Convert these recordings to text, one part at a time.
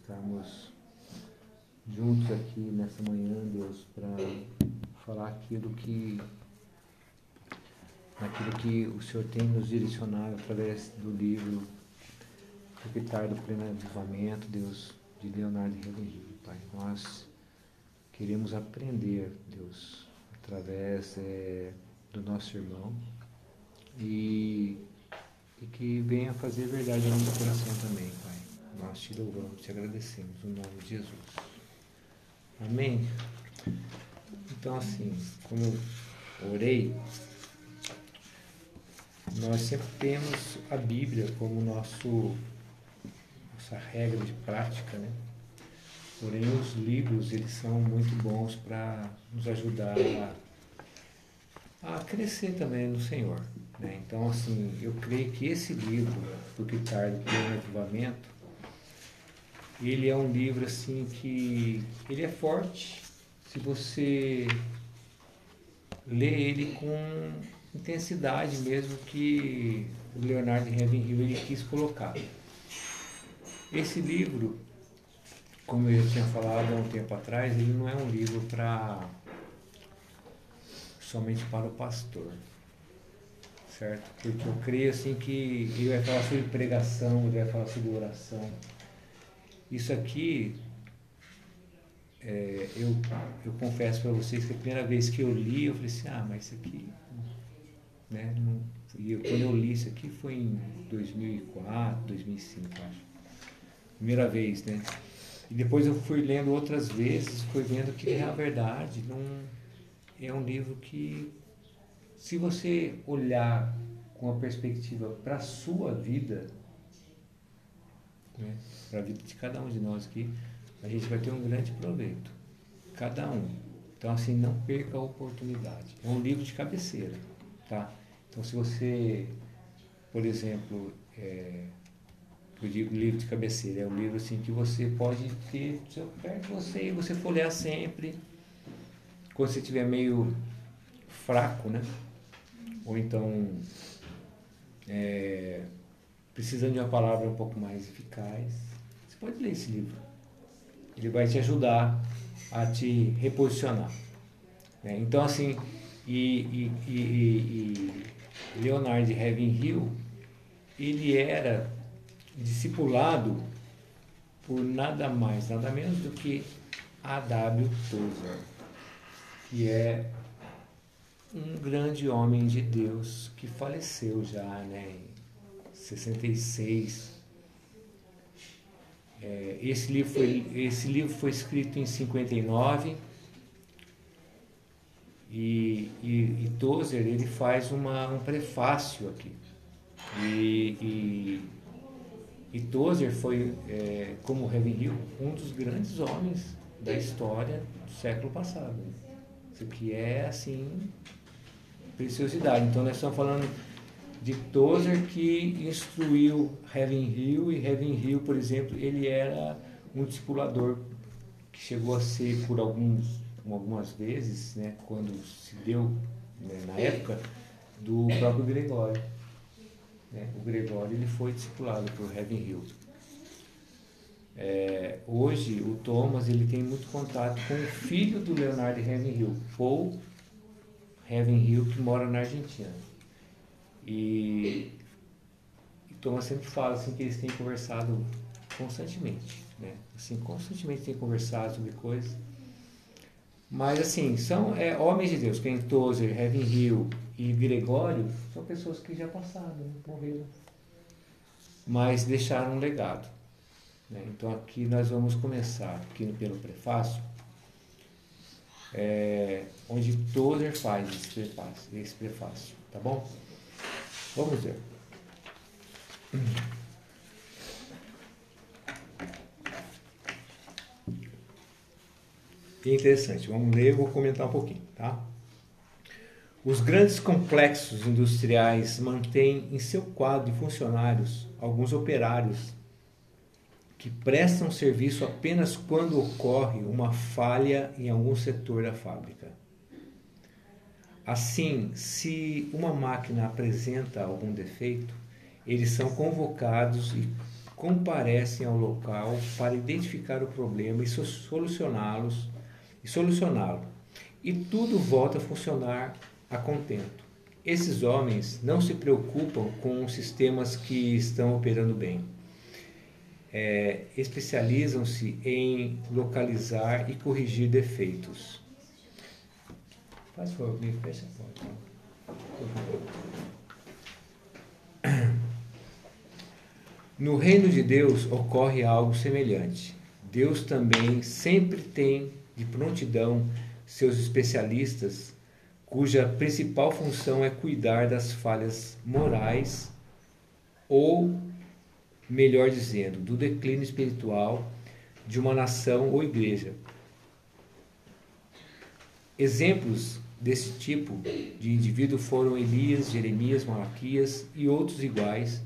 estarmos juntos aqui nessa manhã, Deus, para falar aquilo que naquilo que o Senhor tem nos direcionado através do livro O Pitar do Pleno Avivamento, Deus, de Leonardo Reverrido, Pai. Nós queremos aprender, Deus, através é, do nosso irmão e, e que venha fazer verdade no nosso coração também, Pai. Nós te louvamos, te agradecemos, no nome de Jesus. Amém? Então, assim, como eu orei, nós sempre temos a Bíblia como nosso, nossa regra de prática, né? Porém, os livros, eles são muito bons para nos ajudar a, a, crescer também no Senhor. Né? Então, assim, eu creio que esse livro, do Ricardo, que é o Avivamento, ele é um livro, assim, que ele é forte se você lê ele com intensidade mesmo que o Leonardo Ravenhill ele quis colocar. Esse livro, como eu tinha falado há um tempo atrás, ele não é um livro para somente para o pastor, certo? Porque eu creio assim que ele vai falar sobre pregação, ele vai falar sobre oração. Isso aqui, é, eu, eu confesso para vocês que a primeira vez que eu li, eu falei assim, ah, mas isso aqui né? Não, e eu, quando eu li isso aqui foi em 2004, 2005, acho. Primeira vez, né? E depois eu fui lendo outras vezes, fui vendo que é a verdade. Não, é um livro que, se você olhar com a perspectiva para a sua vida, né? para a vida de cada um de nós aqui, a gente vai ter um grande proveito. Cada um. Então, assim, não perca a oportunidade. É um livro de cabeceira. Tá? Então, se você, por exemplo, é, eu digo livro de cabeceira, é um livro assim que você pode ter perto de você e você folhear sempre. Quando você estiver meio fraco, né? Ou então é, precisando de uma palavra um pouco mais eficaz, você pode ler esse livro. Ele vai te ajudar a te reposicionar. Né? Então, assim, e, e, e, e Leonard Ravenhill, ele era discipulado por nada mais, nada menos do que A.W. Tozer, que é um grande homem de Deus que faleceu já né, 66. É, esse, livro foi, esse livro foi escrito em 59 e, e, e Tozer ele faz uma, um prefácio aqui. E, e, e Tozer foi, é, como Ravenhill, um dos grandes homens da história do século passado. Isso aqui é, assim, preciosidade. Então, nós estamos falando de Tozer que instruiu Ravenhill, e Ravenhill, por exemplo, ele era um discipulador que chegou a ser, por alguns algumas vezes, né, quando se deu, né, na época, do próprio Gregório. Né? O Gregório ele foi discipulado por Heaven Hill. É, hoje, o Thomas ele tem muito contato com o filho do Leonardo Heaven Hill, Paul Heaven Hill, que mora na Argentina. E, e Thomas sempre fala assim, que eles têm conversado constantemente. Né? Assim, constantemente têm conversado sobre coisas. Mas assim, são é, homens de Deus, quem Tozer, Heaven Hill e Gregório, são pessoas que já passaram, né? morreram. Mas deixaram um legado. Né? Então aqui nós vamos começar, aqui pelo prefácio, é, onde Tozer faz esse prefácio, esse prefácio, tá bom? Vamos ver. que interessante. Vamos ler, eu vou comentar um pouquinho, tá? Os grandes complexos industriais mantêm em seu quadro de funcionários alguns operários que prestam serviço apenas quando ocorre uma falha em algum setor da fábrica. Assim, se uma máquina apresenta algum defeito, eles são convocados e comparecem ao local para identificar o problema e solucioná-los e solucioná-lo. E tudo volta a funcionar a contento. Esses homens não se preocupam com sistemas que estão operando bem. É, especializam-se em localizar e corrigir defeitos. Faz me fecha a porta. No reino de Deus ocorre algo semelhante. Deus também sempre tem de prontidão seus especialistas, cuja principal função é cuidar das falhas morais ou, melhor dizendo, do declínio espiritual de uma nação ou igreja. Exemplos desse tipo de indivíduo foram Elias, Jeremias, Malaquias e outros iguais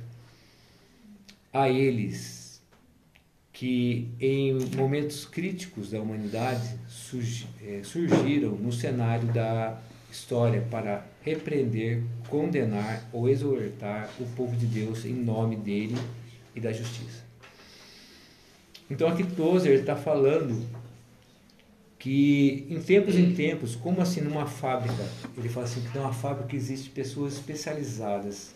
a eles que em momentos críticos da humanidade eh, surgiram no cenário da história para repreender, condenar ou exortar o povo de Deus em nome dele e da justiça. Então aqui Tozer está falando que em tempos em tempos, como assim numa fábrica, ele fala assim que numa fábrica existe pessoas especializadas.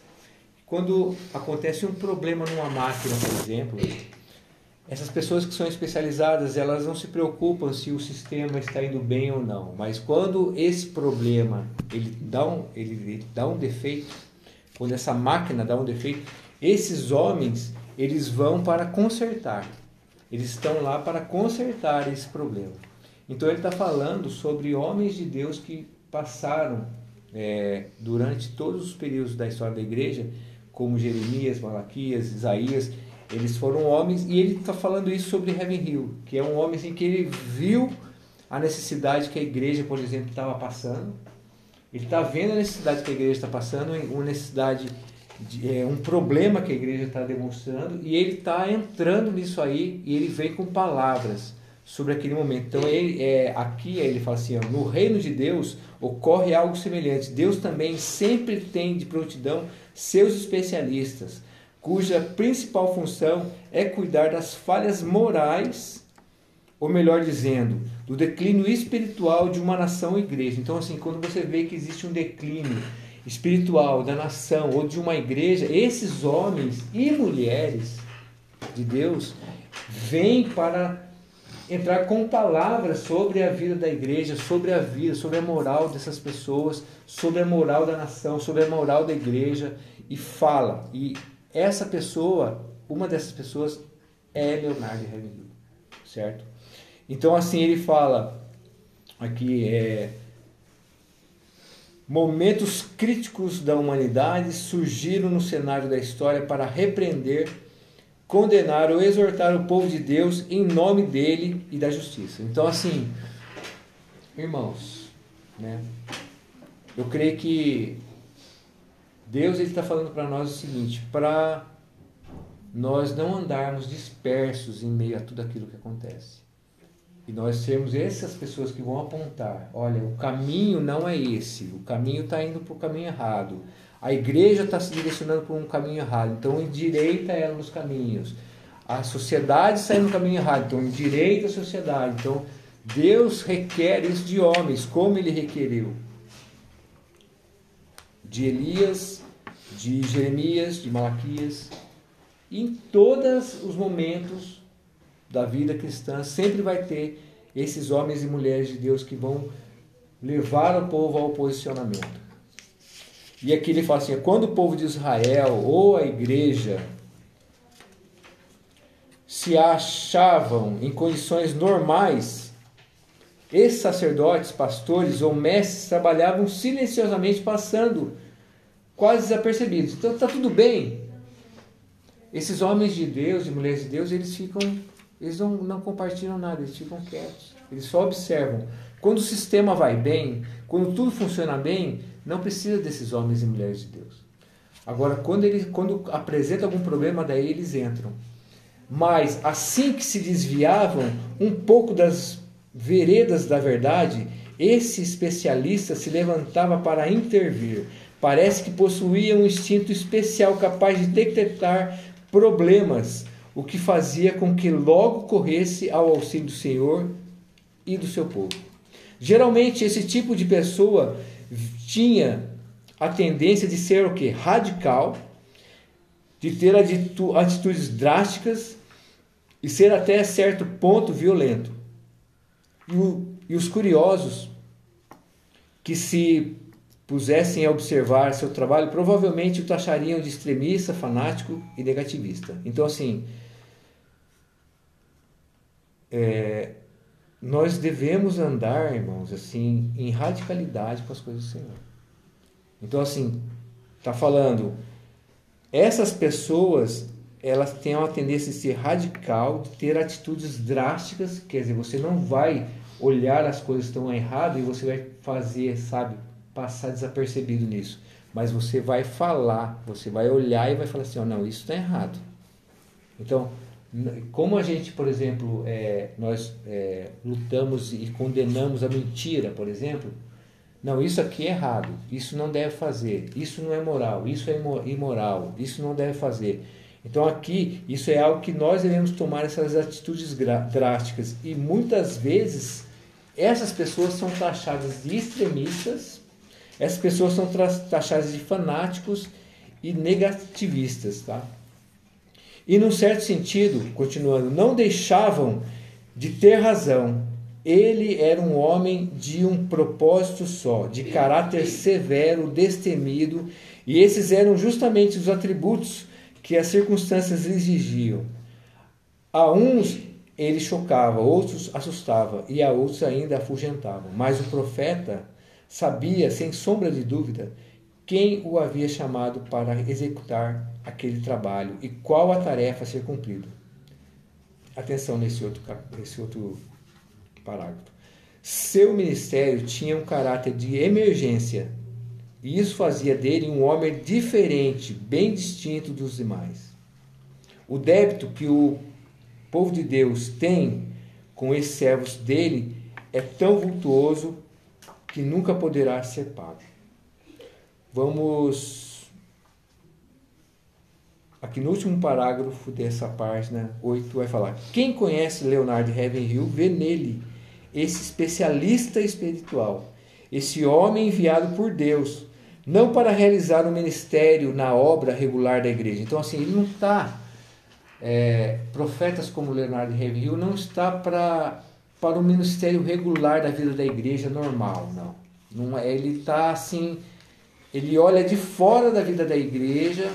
Quando acontece um problema numa máquina, por exemplo, essas pessoas que são especializadas, elas não se preocupam se o sistema está indo bem ou não, mas quando esse problema ele dá um, ele, ele dá um defeito, quando essa máquina dá um defeito, esses homens eles vão para consertar. Eles estão lá para consertar esse problema. Então ele está falando sobre homens de Deus que passaram é, durante todos os períodos da história da igreja, como Jeremias, Malaquias, Isaías, eles foram homens e ele está falando isso sobre Heaven Hill, que é um homem assim, que ele viu a necessidade que a igreja, por exemplo, estava passando. Ele está vendo a necessidade que a igreja está passando, uma necessidade, de, é, um problema que a igreja está demonstrando, e ele está entrando nisso aí e ele vem com palavras sobre aquele momento. Então ele é aqui ele fala assim, ó, no reino de Deus ocorre algo semelhante. Deus também sempre tem de prontidão seus especialistas, cuja principal função é cuidar das falhas morais, ou melhor dizendo, do declínio espiritual de uma nação ou igreja. Então assim, quando você vê que existe um declínio espiritual da nação ou de uma igreja, esses homens e mulheres de Deus vêm para entrar com palavras sobre a vida da igreja, sobre a vida, sobre a moral dessas pessoas, sobre a moral da nação, sobre a moral da igreja e fala. E essa pessoa, uma dessas pessoas é Leonardo Ravenhill, certo? Então assim ele fala aqui é momentos críticos da humanidade surgiram no cenário da história para repreender condenar ou exortar o povo de Deus em nome dele e da justiça. Então, assim, irmãos, né? Eu creio que Deus está falando para nós o seguinte: para nós não andarmos dispersos em meio a tudo aquilo que acontece. E nós sermos essas pessoas que vão apontar: olha, o caminho não é esse, o caminho está indo para o caminho errado. A igreja está se direcionando por um caminho errado, então endireita ela nos caminhos. A sociedade indo no caminho errado, então endireita a sociedade. Então Deus requer isso de homens, como ele requeriu. De Elias, de Jeremias, de Malaquias. Em todos os momentos da vida cristã, sempre vai ter esses homens e mulheres de Deus que vão levar o povo ao posicionamento. E aqui ele fala assim: quando o povo de Israel ou a igreja se achavam em condições normais, esses sacerdotes, pastores ou mestres trabalhavam silenciosamente, passando quase desapercebidos. Então está tudo bem. Esses homens de Deus e mulheres de Deus, eles ficam, eles não, não compartilham nada, eles ficam quietos. Eles só observam. Quando o sistema vai bem, quando tudo funciona bem, não precisa desses homens e mulheres de Deus. Agora, quando ele quando apresenta algum problema, daí eles entram. Mas assim que se desviavam um pouco das veredas da verdade, esse especialista se levantava para intervir. Parece que possuía um instinto especial capaz de detectar problemas o que fazia com que logo corresse ao auxílio do Senhor e do seu povo. Geralmente esse tipo de pessoa tinha a tendência de ser o que? Radical, de ter atitudes drásticas e ser até certo ponto violento. E, o, e os curiosos que se pusessem a observar seu trabalho, provavelmente o taxariam de extremista, fanático e negativista. Então, assim, é, nós devemos andar, irmãos, assim, em radicalidade com as coisas do Senhor. Então, assim, está falando, essas pessoas, elas têm uma tendência de ser radical, de ter atitudes drásticas, quer dizer, você não vai olhar as coisas estão erradas e você vai fazer, sabe, passar desapercebido nisso. Mas você vai falar, você vai olhar e vai falar assim, oh, não, isso está errado. Então, como a gente, por exemplo, é, nós é, lutamos e condenamos a mentira, por exemplo, não, isso aqui é errado, isso não deve fazer, isso não é moral, isso é imoral, isso não deve fazer. Então aqui, isso é algo que nós devemos tomar essas atitudes drásticas e muitas vezes essas pessoas são taxadas de extremistas, essas pessoas são taxadas de fanáticos e negativistas, tá? E num certo sentido, continuando, não deixavam de ter razão. Ele era um homem de um propósito só, de caráter severo, destemido, e esses eram justamente os atributos que as circunstâncias exigiam. A uns ele chocava, outros assustava e a outros ainda afugentava. Mas o profeta sabia, sem sombra de dúvida, quem o havia chamado para executar aquele trabalho e qual a tarefa a ser cumprida. Atenção nesse outro, nesse outro parágrafo. Seu ministério tinha um caráter de emergência e isso fazia dele um homem diferente, bem distinto dos demais. O débito que o povo de Deus tem com esses servos dele é tão vultuoso que nunca poderá ser pago. Vamos aqui no último parágrafo dessa página 8 vai falar: quem conhece Leonardo Ravenhill vê nele esse especialista espiritual, esse homem enviado por Deus, não para realizar o um ministério na obra regular da igreja. Então assim ele não está é, profetas como Leonardo Ravenhill não está para para o ministério regular da vida da igreja normal, não. não é, ele está assim ele olha de fora da vida da igreja,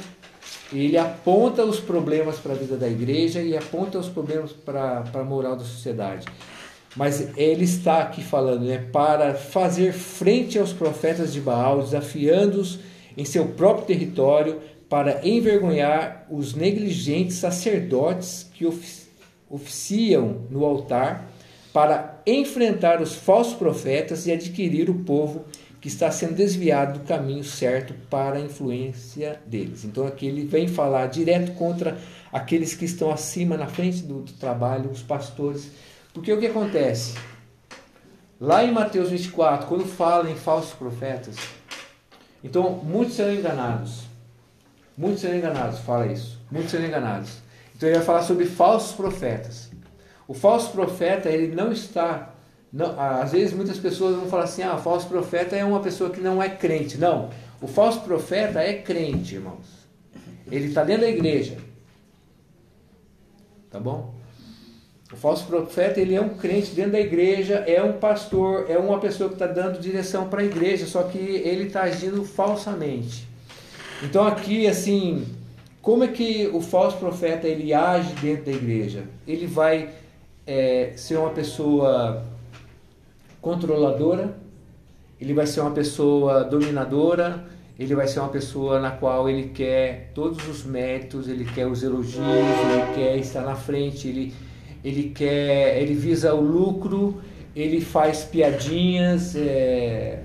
ele aponta os problemas para a vida da igreja e aponta os problemas para a moral da sociedade. Mas ele está aqui falando né, para fazer frente aos profetas de Baal, desafiando-os em seu próprio território, para envergonhar os negligentes sacerdotes que oficiam no altar, para enfrentar os falsos profetas e adquirir o povo que está sendo desviado do caminho certo para a influência deles. Então aqui ele vem falar direto contra aqueles que estão acima, na frente do, do trabalho, os pastores. Porque o que acontece? Lá em Mateus 24, quando fala em falsos profetas, então muitos serão enganados. Muitos serão enganados, fala isso. Muitos serão enganados. Então ele vai falar sobre falsos profetas. O falso profeta, ele não está não, às vezes muitas pessoas vão falar assim: ah, falso profeta é uma pessoa que não é crente. Não, o falso profeta é crente, irmãos. Ele está dentro da igreja. Tá bom? O falso profeta ele é um crente dentro da igreja, é um pastor, é uma pessoa que está dando direção para a igreja, só que ele está agindo falsamente. Então aqui assim, como é que o falso profeta ele age dentro da igreja? Ele vai é, ser uma pessoa controladora, ele vai ser uma pessoa dominadora, ele vai ser uma pessoa na qual ele quer todos os méritos, ele quer os elogios, ele quer estar na frente, ele, ele quer, ele visa o lucro, ele faz piadinhas é,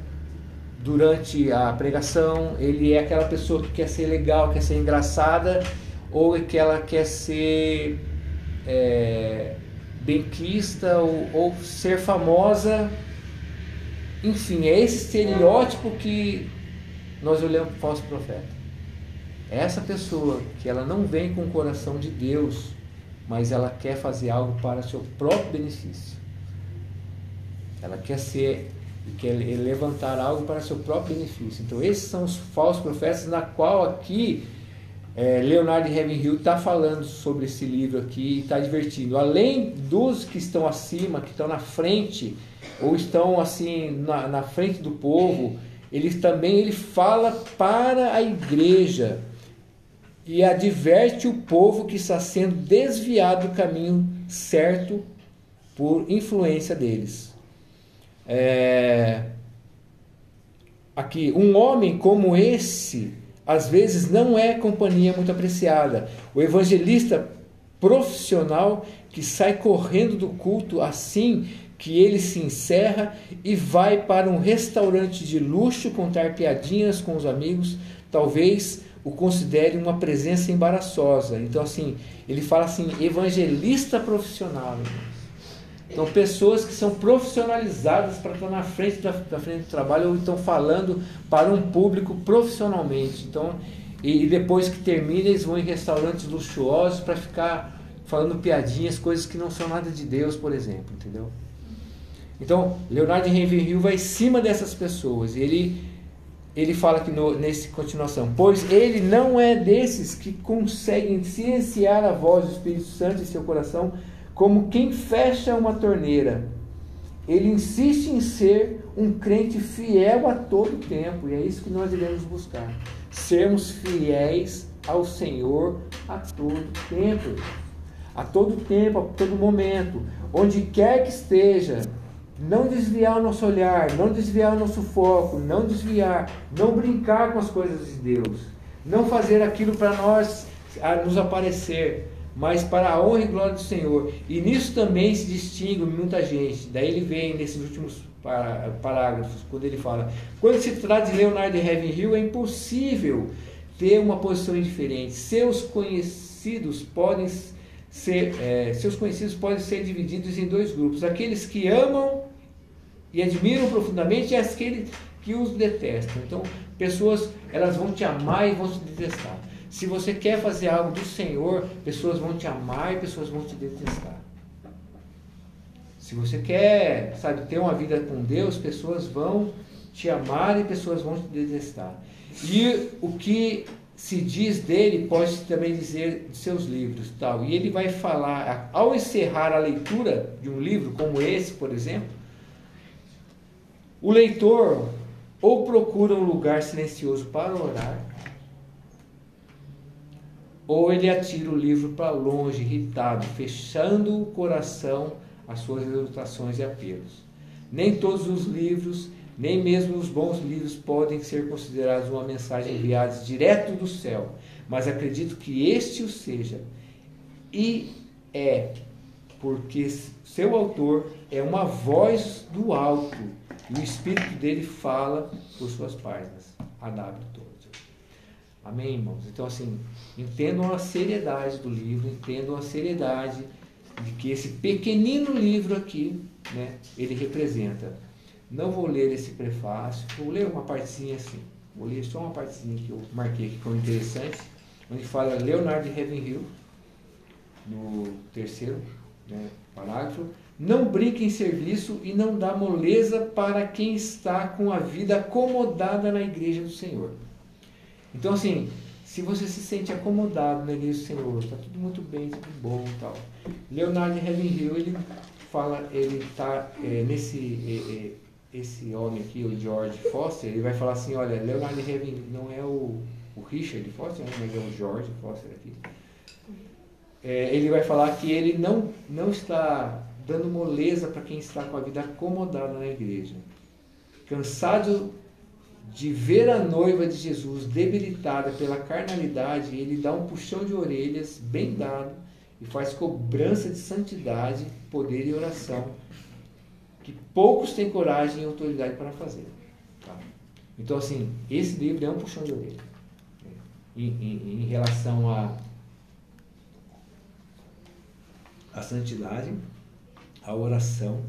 durante a pregação, ele é aquela pessoa que quer ser legal, quer ser engraçada, ou que ela quer ser é, benquista ou, ou ser famosa enfim, é esse estereótipo que nós olhamos para o falso profeta. É essa pessoa que ela não vem com o coração de Deus, mas ela quer fazer algo para seu próprio benefício. Ela quer ser quer levantar algo para seu próprio benefício. Então esses são os falsos profetas na qual aqui é, Leonardo Ravenhill está falando sobre esse livro aqui e está divertindo. Além dos que estão acima, que estão na frente ou estão assim na, na frente do povo, ele também ele fala para a igreja e adverte o povo que está sendo desviado do caminho certo por influência deles. É... Aqui, um homem como esse, às vezes não é companhia muito apreciada. O evangelista profissional que sai correndo do culto assim que ele se encerra e vai para um restaurante de luxo contar piadinhas com os amigos, talvez o considere uma presença embaraçosa. Então, assim, ele fala assim, evangelista profissional. Então, pessoas que são profissionalizadas para estar na frente da, da, frente do trabalho ou estão falando para um público profissionalmente. Então, e, e depois que termina, eles vão em restaurantes luxuosos para ficar falando piadinhas, coisas que não são nada de Deus, por exemplo, entendeu? Então, Leonardo Ravenhill vai em cima dessas pessoas. Ele ele fala no, nesse continuação, pois ele não é desses que conseguem silenciar a voz do Espírito Santo em seu coração, como quem fecha uma torneira. Ele insiste em ser um crente fiel a todo tempo, e é isso que nós devemos buscar. Sermos fiéis ao Senhor a todo tempo. A todo tempo, a todo momento, onde quer que esteja, não desviar o nosso olhar, não desviar o nosso foco, não desviar, não brincar com as coisas de Deus, não fazer aquilo para nós nos aparecer, mas para a honra e glória do Senhor. E nisso também se distingue muita gente. Daí ele vem nesses últimos parágrafos, quando ele fala: quando se trata de Leonardo Ravenhill, é impossível ter uma posição diferente. Seus conhecidos podem ser, é, seus conhecidos podem ser divididos em dois grupos: aqueles que amam e admiram profundamente e aqueles que os detestam. Então, pessoas elas vão te amar e vão te detestar. Se você quer fazer algo do Senhor, pessoas vão te amar e pessoas vão te detestar. Se você quer, sabe, ter uma vida com Deus, pessoas vão te amar e pessoas vão te detestar. E o que se diz dele, pode também dizer de seus livros. tal. E ele vai falar, ao encerrar a leitura de um livro como esse, por exemplo, o leitor ou procura um lugar silencioso para orar, ou ele atira o livro para longe, irritado, fechando o coração às suas exortações e apelos. Nem todos os livros nem mesmo os bons livros podem ser considerados uma mensagem enviada direto do céu, mas acredito que este o seja. E é, porque seu autor é uma voz do alto, e o espírito dele fala por suas páginas. A.W. Amém, irmãos? Então, assim, entendam a seriedade do livro, entendam a seriedade de que esse pequenino livro aqui, né, ele representa não vou ler esse prefácio, vou ler uma partezinha assim. Vou ler só uma partezinha que eu marquei aqui como interessante, onde fala Leonardo de Ravenhill, no terceiro né, parágrafo. Não brinque em serviço e não dá moleza para quem está com a vida acomodada na igreja do Senhor. Então, assim, se você se sente acomodado na igreja do Senhor, está tudo muito bem, tudo bom tal. Leonardo Ravenhill, ele fala, ele está é, nesse é, é, esse homem aqui, o George Foster, ele vai falar assim, olha, Leonardo Raven não é o, o Richard Foster, né, mas é o George Foster aqui. É, ele vai falar que ele não, não está dando moleza para quem está com a vida acomodada na igreja. Cansado de ver a noiva de Jesus debilitada pela carnalidade, ele dá um puxão de orelhas bem dado e faz cobrança de santidade, poder e oração que poucos têm coragem e autoridade para fazer. Tá? Então, assim, esse livro é um puxão de orelha né? em, em, em relação a, a santidade, a oração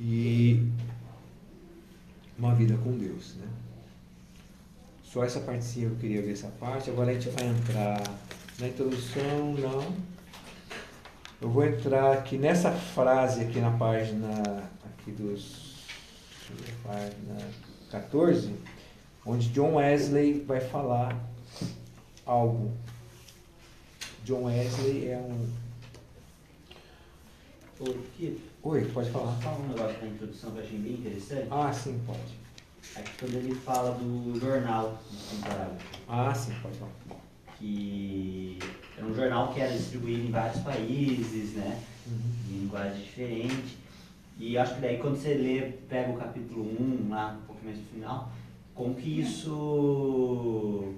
e uma vida com Deus. Né? Só essa partezinha eu queria ver essa parte. Agora a gente vai entrar na introdução, não. Eu vou entrar aqui nessa frase aqui na página aqui dos página 14, onde John Wesley vai falar algo. John Wesley é um. Oi, Oi, pode falar. Fala um negócio da introdução que eu achei bem interessante. Ah, sim, pode. Aqui quando ele fala do jornal temporário. Ah, sim, pode falar. Que é um jornal que era distribuído em vários países, né? Uhum. Em linguagem diferente. E acho que daí quando você lê, pega o capítulo 1 lá, um pouco mais no final, como que isso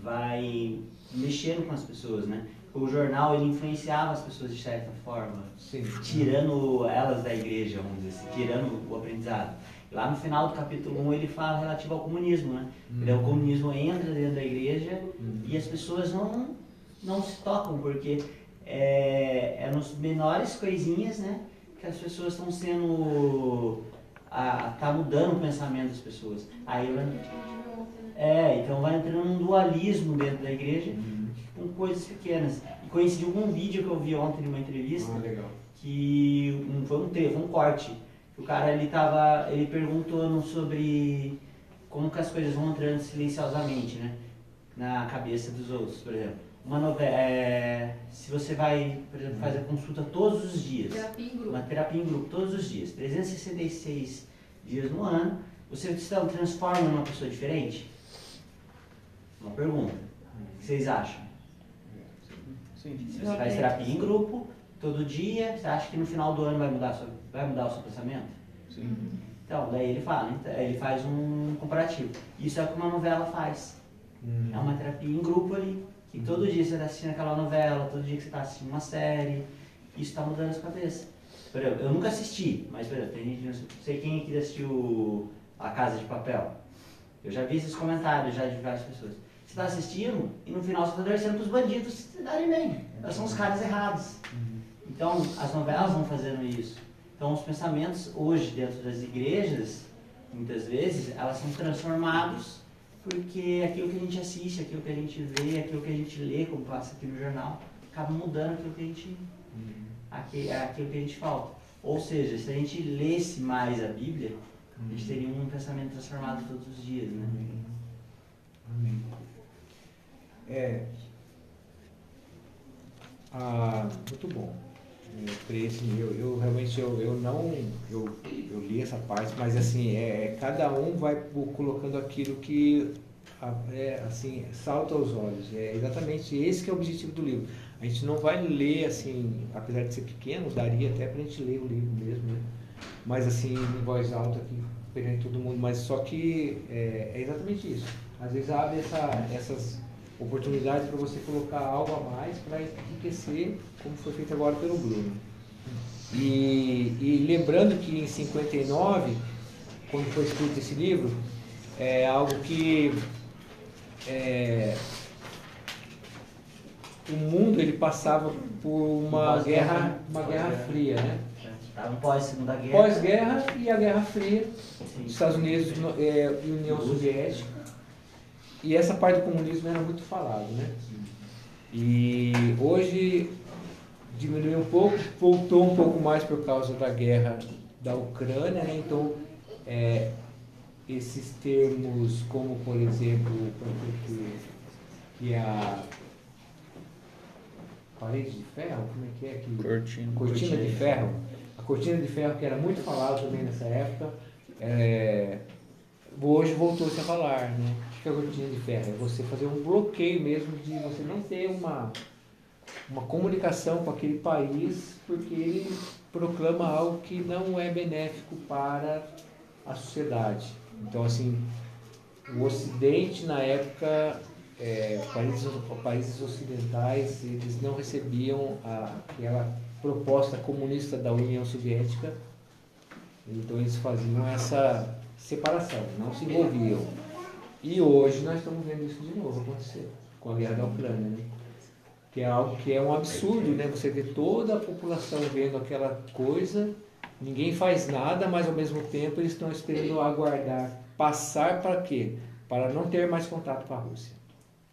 vai mexendo com as pessoas, né? O jornal ele influenciava as pessoas de certa forma, Sim. tirando elas da igreja, vamos dizer assim, tirando o aprendizado. Lá no final do capítulo 1 ele fala relativo ao comunismo, né? Daí o comunismo entra dentro da igreja Uhum. e as pessoas não, não se tocam, porque é, é nos menores coisinhas, né? Que as pessoas estão sendo. A, tá mudando o pensamento das pessoas. Aí vai, é, então vai entrando um dualismo dentro da igreja Uhum. Com coisas pequenas. E coincidiu com um vídeo que eu vi ontem numa entrevista Ah, legal. que um, foi um trecho, um corte. O cara ele tava, ele perguntou sobre como que as coisas vão entrando silenciosamente, né, na cabeça dos outros, por exemplo. Uma novela, é, se você vai, por exemplo, fazer consulta todos os dias, Terapia em grupo. uma terapia em grupo todos os dias, 366 dias no ano, você se transforma numa pessoa diferente? Uma pergunta. O que vocês acham? Sim. Se você faz terapia em grupo, todo dia, você acha que no final do ano vai mudar, vai mudar o seu pensamento? Sim. Então, daí ele fala, então, ele faz um comparativo. Isso é o que uma novela faz. Uhum. É uma terapia em grupo ali, que todo dia você está assistindo aquela novela, todo dia que você está assistindo uma série, isso está mudando a sua cabeça. Por exemplo, eu nunca assisti, mas por exemplo, tem gente, não sei quem aqui assistiu A Casa de Papel. Eu já vi esses comentários já de várias pessoas. Você está assistindo e no final você está torcendo para os bandidos se darem bem. Elas são os caras errados. Então, as novelas vão fazendo isso. Então, os pensamentos hoje dentro das igrejas, muitas vezes, elas são transformados porque aquilo que a gente assiste, aquilo que a gente vê, aquilo que a gente lê, como passa aqui no jornal, acaba mudando aquilo que a gente, aqui- aquilo que a gente falta. Ou seja, se a gente lesse mais a Bíblia, a gente teria um pensamento transformado todos os dias, né? Amém. É. Ah, muito bom. Assim, eu, eu realmente eu, eu não eu, eu li essa parte, mas assim é cada um vai colocando aquilo que é, assim salta aos olhos. É exatamente esse que é o objetivo do livro. A gente não vai ler assim, apesar de ser pequeno, daria até para a gente ler o livro mesmo, né? Mas assim em voz alta aqui perante todo mundo. Mas só que é, é exatamente isso. Às vezes abre essa, essas oportunidades para você colocar algo a mais para enriquecer, como foi feito agora pelo Bruno. E, e lembrando que em 59, quando foi escrito esse livro, é algo que é, o mundo ele passava por uma Pós-guerra, guerra, né? uma guerra fria, né? Estava pós Segunda Guerra. Pós-guerra e a Guerra Fria, Sim. Estados Unidos no- é, e União Soviética. E essa parte do comunismo era muito falado, né? E hoje diminuiu um pouco, voltou um pouco mais por causa da guerra da Ucrânia, né? Então, é, esses termos como, por exemplo, que, é a parede de ferro, como é que é? Que, Cortina. cortina de ferro. A cortina de ferro que era muito falada também nessa época, é, hoje voltou-se a falar, né? Que é a cortina de ferro? É você fazer um bloqueio mesmo de você não ter uma, uma comunicação com aquele país porque ele proclama algo que não é benéfico para a sociedade. Então, assim, o Ocidente, na época, é, países, países ocidentais, eles não recebiam a, aquela proposta comunista da União Soviética, então eles faziam essa separação, não se envolviam. E hoje nós estamos vendo isso de novo acontecer, com a guerra da Ucrânia, né? que é algo que é um absurdo, né? Você vê toda a população vendo aquela coisa, ninguém faz nada, mas ao mesmo tempo eles estão esperando aguardar passar para quê? Para não ter mais contato com a Rússia.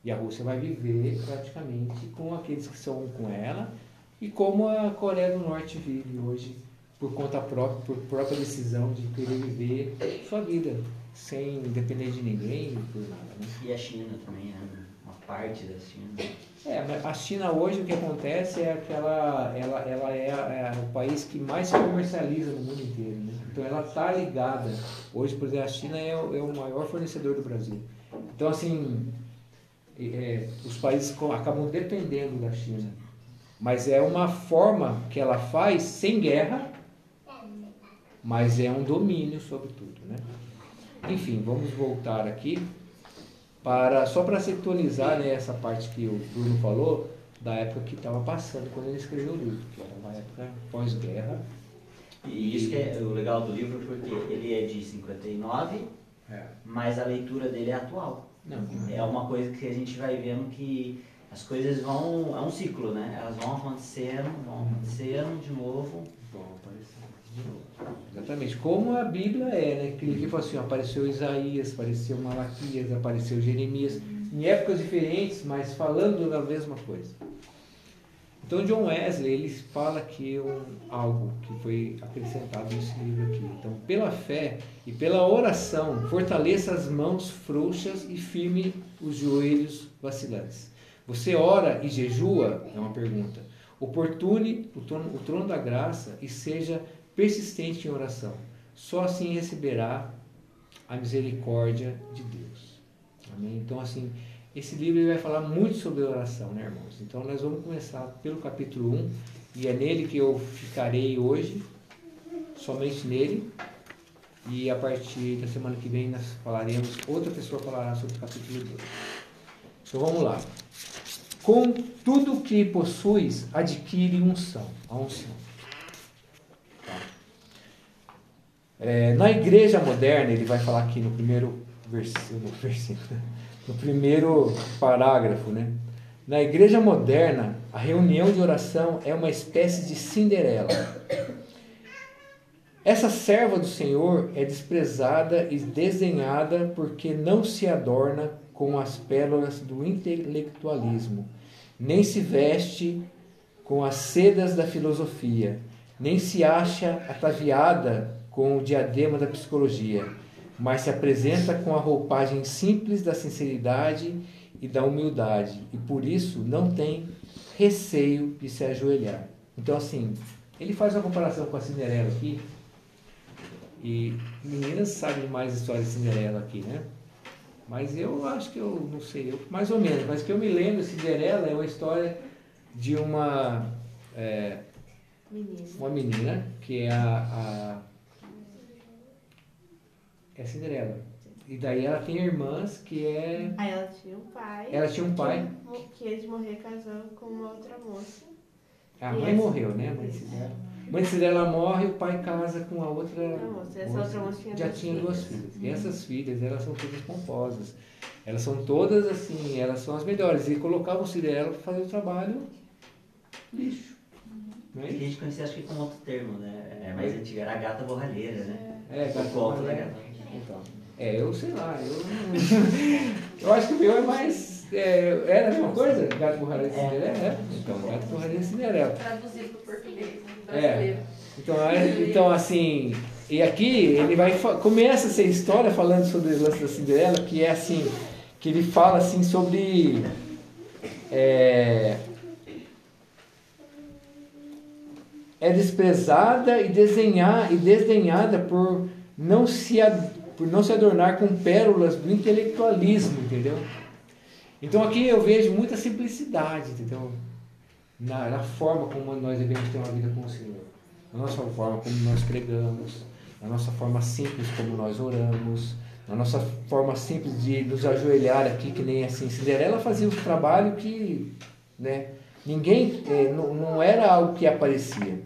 E a Rússia vai viver praticamente com aqueles que são com ela e como a Coreia do Norte vive hoje por conta própria, por própria decisão de querer viver sua vida sem depender de ninguém por nada. Né? E a China também, né? Uma parte da China. É, mas a China hoje o que acontece é que ela, ela, ela é, é o país que mais comercializa no mundo inteiro. Né? Então ela está ligada. Hoje, por exemplo, a China é o, é o maior fornecedor do Brasil. Então, assim, é, os países acabam dependendo da China. Mas é uma forma que ela faz sem guerra, mas é um domínio sobre tudo. Né? Enfim, vamos voltar aqui para só para sintonizar né, essa parte que o Bruno falou da época que estava passando quando ele escreveu o livro, que era uma época pós-guerra. E isso que é o legal do livro porque ele é de 59, é. mas a leitura dele é atual. Não, é uma coisa que a gente vai vendo que as coisas vão. É um ciclo, né? Elas vão acontecendo, vão acontecendo de novo. Vão aparecendo de novo. Exatamente. Como a Bíblia é, né? Que ele falou assim: apareceu Isaías, apareceu Malaquias, apareceu Jeremias, em épocas diferentes, mas falando da mesma coisa. Então, John Wesley ele fala que um, algo que foi acrescentado nesse livro aqui. Então, pela fé e pela oração, fortaleça as mãos frouxas e firme os joelhos vacilantes. Você ora e jejua? É uma pergunta. Oportune o trono, o trono da graça e seja persistente em oração. Só assim receberá a misericórdia de Deus. Amém? Então, assim, esse livro vai falar muito sobre oração, né, irmãos? Então, nós vamos começar pelo capítulo 1, e é nele que eu ficarei hoje, somente nele. E a partir da semana que vem nós falaremos, outra pessoa falará sobre o capítulo 2. Então vamos lá. Com tudo que possuis, adquire unção, a unção. É, na igreja moderna, ele vai falar aqui no primeiro versículo, versículo, no primeiro parágrafo, né? Na igreja moderna, a reunião de oração é uma espécie de Cinderela. Essa serva do Senhor é desprezada e desdenhada porque não se adorna com as pérolas do intelectualismo, nem se veste com as sedas da filosofia, nem se acha ataviada com o diadema da psicologia, mas se apresenta com a roupagem simples da sinceridade e da humildade, e por isso não tem receio de se ajoelhar. Então, assim, ele faz uma comparação com a Cinderela aqui, e meninas sabem mais história de Cinderela aqui, né? Mas eu acho que eu não sei, eu, mais ou menos, mas que eu me lembro, Cinderela é uma história de uma é, menina. uma menina que é a, a é Cinderela. E daí ela tem irmãs que é. Aí ela tinha um pai. Ela tinha um pai. Que, ia de morrer casando com uma outra moça. A mãe morreu, né? A mãe de Cinderela. A mãe de Cinderela morre e o pai casa com a outra. moça. Essa outra moça tinha já duas tinha filhas. duas filhas. E essas filhas, elas são todas pomposas. Elas são todas assim, elas são as melhores. E colocavam Cinderela para fazer o trabalho lixo. Não é a gente conhecia acho que com outro termo, né? É mais antiga, era a gata borralheira, né? É, da gata. Então, é, eu sei lá, eu, eu acho que o meu é mais. É, era a mesma coisa? Gato borralheiro de Cinderela? É. Então, gato borralheiro de Cinderela. Traduzido para o português. É. brasileiro. Então, é- então, assim, e aqui ele vai começa essa história falando sobre o lance da Cinderela, que é assim, que ele fala assim sobre é, é desprezada e desenhar e desdenhada por não se ad- por não se adornar com pérolas do intelectualismo, entendeu? Então aqui eu vejo muita simplicidade, entendeu? Na, na forma como nós devemos ter uma vida com o Senhor, na nossa forma como nós pregamos, na nossa forma simples como nós oramos, na nossa forma simples de nos ajoelhar aqui, que nem assim. Cinderela fazia o trabalho que né, ninguém, eh, não, não era algo que aparecia.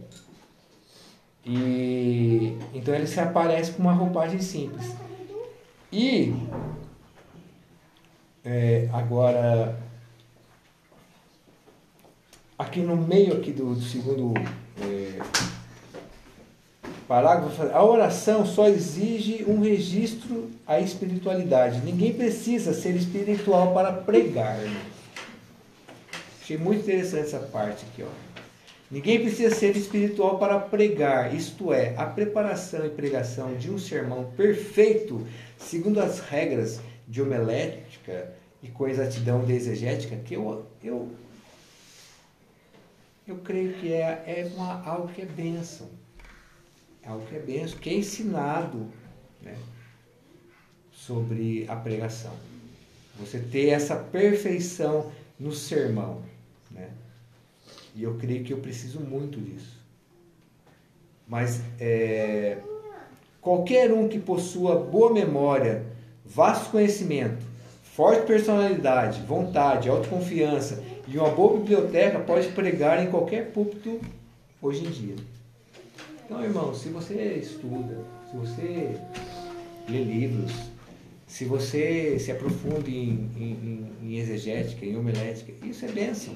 E então ele se aparece com uma roupagem simples. E é, agora aqui no meio aqui do, do segundo é, parágrafo, a oração só exige um registro à espiritualidade. Ninguém precisa ser espiritual para pregar. Achei muito interessante essa parte aqui, ó. Ninguém precisa ser espiritual para pregar, isto é, a preparação e pregação de um sermão perfeito, segundo as regras de homilética e com exatidão de exegética, que eu, eu, eu creio que é, é uma, algo que é bênção. É algo que é bênção, que é ensinado né, sobre a pregação. Você ter essa perfeição no sermão. Né? E eu creio que eu preciso muito disso. Mas é, qualquer um que possua boa memória, vasto conhecimento, forte personalidade, vontade, autoconfiança e uma boa biblioteca pode pregar em qualquer púlpito hoje em dia. Então, irmão, se você estuda, se você lê livros, se você se aprofunda em, em, em exegética, em homilética, isso é bênção.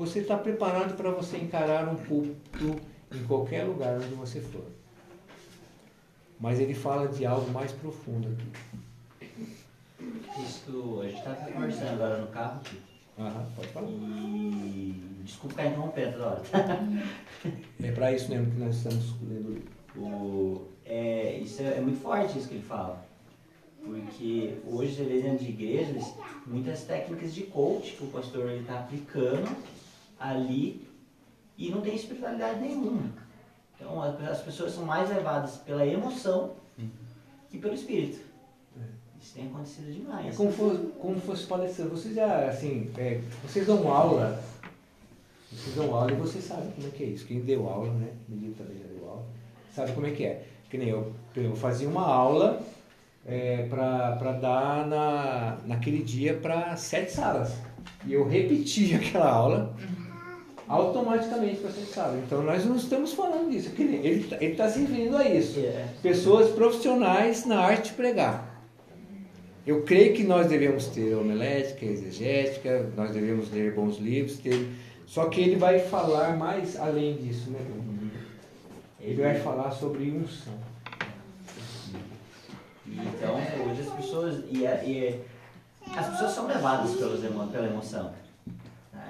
Você está preparado para você encarar um púlpito em qualquer lugar onde você for. Mas ele fala de algo mais profundo aqui. Isso, a gente estava conversando agora no carro aqui. Aham, pode falar. E. Desculpa ficar interrompendo toda hora. É para isso mesmo que nós estamos lendo. O, é, isso é, é muito forte isso que ele fala. Porque hoje você vê dentro de igrejas muitas técnicas de coach que o pastor está aplicando ali e não tem espiritualidade nenhuma. Então as pessoas são mais levadas pela emoção que pelo espírito. Isso tem acontecido É demais. como fosse, como fosse palestrando. Vocês já, assim, é, vocês dão aula, vocês dão aula e vocês sabem como é que é isso. Quem deu aula, né? Menino também já deu aula, sabe como é que é. Que nem eu, eu fazia uma aula é, para dar na, naquele dia para sete salas. E eu repetia aquela aula automaticamente para sete salas. Então nós não estamos falando disso. nem- Ele está se referindo a isso É, pessoas profissionais na arte de pregar. Eu creio que nós devemos ter homilética, exegética, nós devemos ler bons livros, ter... só que ele vai falar mais além disso, né? Ele vai falar sobre unção. Então, hoje as pessoas. E, é- e é- as pessoas são levadas pelas emo- pela emoção.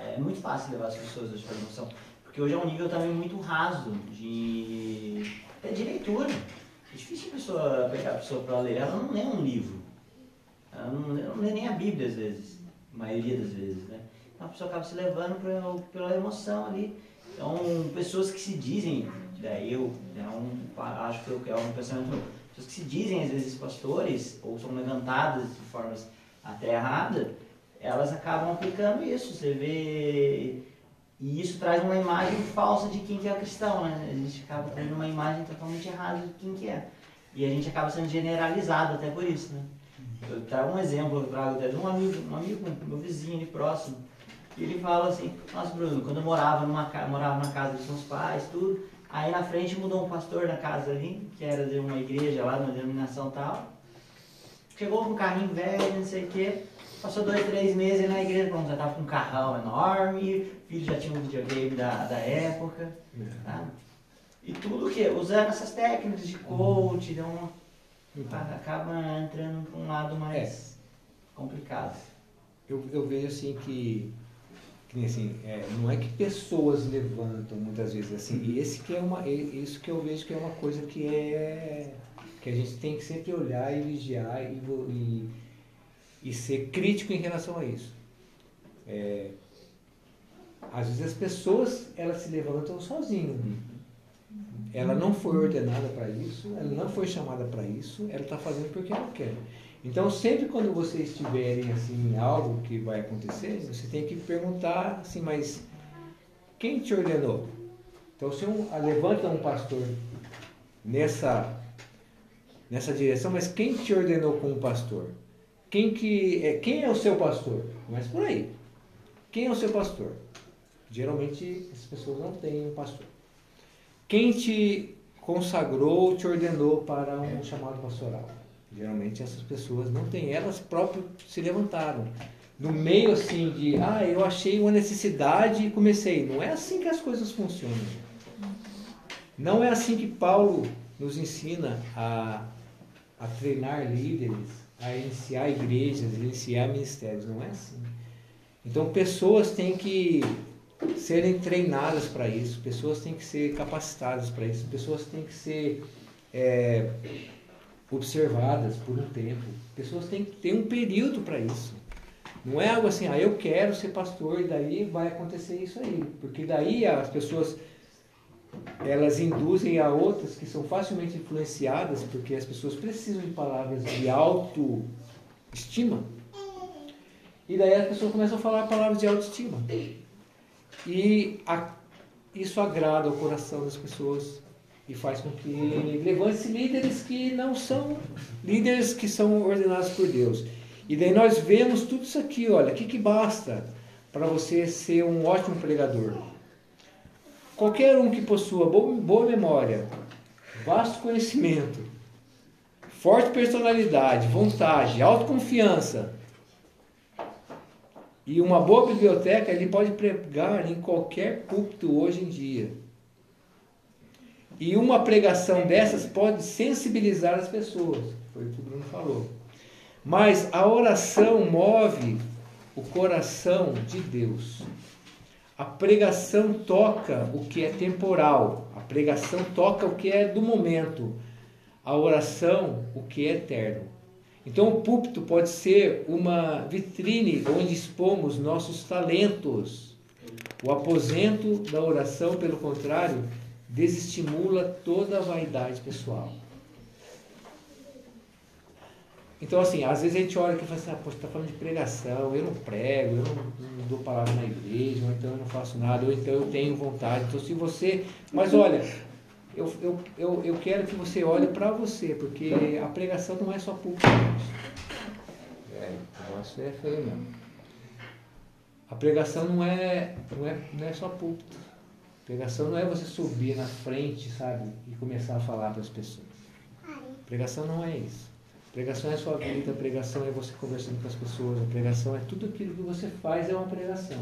É muito fácil levar as pessoas hoje pela emoção. Porque hoje é um nível também muito raso de, até de leitura. É difícil a pessoa pegar a pessoa para ler. Ela não lê um livro. Ela não, ela não lê nem a Bíblia às vezes. A maioria das vezes, né? Então a pessoa acaba se levando pela, pela emoção ali. Então, pessoas que se dizem, daí eu, é um, acho que eu- é um pensamento meu, pessoas que se dizem às vezes pastores, ou são levantadas de formas até erradas, elas acabam aplicando isso. Você vê. E isso traz uma imagem falsa de quem que é cristão, né? A gente acaba tendo uma imagem totalmente errada de quem que é. E a gente acaba sendo generalizado até por isso, né? Eu trago um exemplo, eu trago até de um amigo, um amigo, meu vizinho ali próximo, e ele fala assim, nossa Bruno, quando eu morava numa morava na casa dos meus pais, tudo, aí na frente mudou um pastor na casa ali, que era de uma igreja lá, de uma denominação tal. Chegou com um carrinho velho, não sei o quê, passou dois, três meses na igreja, pronto, já tava com um carrão enorme, o filho já tinha um videogame da, da época, tá? E tudo o quê? Usando essas técnicas de coach, acaba entrando para um lado mais complicado. Eu, eu vejo assim que, assim, é, não é que pessoas levantam muitas vezes assim, e esse que é uma, é isso que eu vejo que é uma coisa que é que a gente tem que sempre olhar e vigiar e, e, e ser crítico em relação a isso. É, às vezes as pessoas elas se levantam sozinhas. Ela não foi ordenada para isso, ela não foi chamada para isso, ela está fazendo porque ela quer. Então, sempre quando vocês tiverem assim algo que vai acontecer, você tem que perguntar assim, mas quem te ordenou? Então, se um, levanta um pastor nessa nessa direção, mas quem te ordenou como pastor? Quem que é, quem é o seu pastor? Mas por aí. Quem é o seu pastor? Geralmente as pessoas não têm um pastor. Quem te consagrou, te ordenou para um chamado pastoral? Geralmente essas pessoas não têm, elas próprias se levantaram. No meio assim de, ah, eu achei uma necessidade e comecei. Não é assim que as coisas funcionam. Não é assim que Paulo nos ensina a, a treinar líderes, a iniciar igrejas, iniciar ministérios. Não é assim. Então pessoas têm que serem treinadas para isso, pessoas têm que ser capacitadas para isso, pessoas têm que ser é, observadas por um tempo, pessoas têm que ter um período para isso. Não é algo assim, ah, eu quero ser pastor e daí vai acontecer isso aí, porque daí as pessoas elas induzem a outras que são facilmente influenciadas, porque as pessoas precisam de palavras de autoestima. E daí as pessoas começam a falar palavras de autoestima. E a, isso agrada o coração das pessoas e faz com que levante líderes que não são líderes que são ordenados por Deus. E daí nós vemos tudo isso aqui, olha, o que, que basta para você ser um ótimo pregador? Qualquer um que possua boa memória, vasto conhecimento, forte personalidade, vontade, autoconfiança e uma boa biblioteca, ele pode pregar em qualquer púlpito hoje em dia. E uma pregação dessas pode sensibilizar as pessoas, foi o que o Bruno falou. Mas a oração move o coração de Deus. A pregação toca o que é temporal, a pregação toca o que é do momento, a oração o que é eterno. Então o púlpito pode ser uma vitrine onde expomos nossos talentos. O aposento da oração, pelo contrário, desestimula toda a vaidade pessoal. Então, assim, às vezes a gente olha aqui e fala assim, ah, poxa, está falando de pregação, eu não prego, eu não, não, dou palavra na igreja, ou então eu não faço nada, ou então eu tenho vontade. Então, se você. Mas olha, eu, eu, eu, eu quero que você olhe para você, porque a pregação não é só público. É, isso é feio mesmo. A pregação não é, não é, não é só púlpito. Pregação não é você subir na frente, sabe, e começar a falar para as pessoas. Pregação não é isso. Pregação é sua vida, pregação é você conversando com as pessoas, a pregação é tudo aquilo que você faz é uma pregação.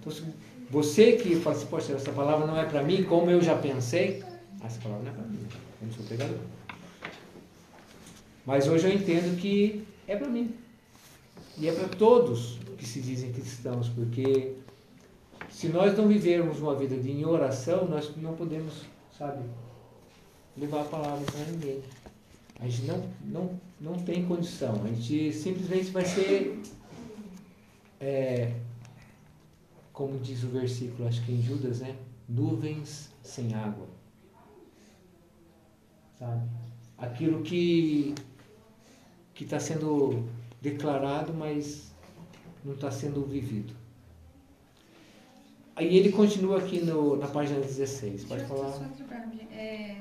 Então, se você que fala assim, poxa, essa palavra não é para mim, como eu já pensei, ah, essa palavra não é para mim, eu não sou pregador. Mas hoje eu entendo que é para mim. E é para todos que se dizem cristãos, porque se nós não vivermos uma vida de oração, nós não podemos, sabe, levar a palavra para ninguém. A gente não, não, não tem condição. A gente simplesmente vai ser, é, como diz o versículo, acho que em Judas, né? Nuvens sem água. Sabe? Aquilo que que está sendo declarado, mas não está sendo vivido. Aí ele continua aqui no, na página 16. Pode falar. É,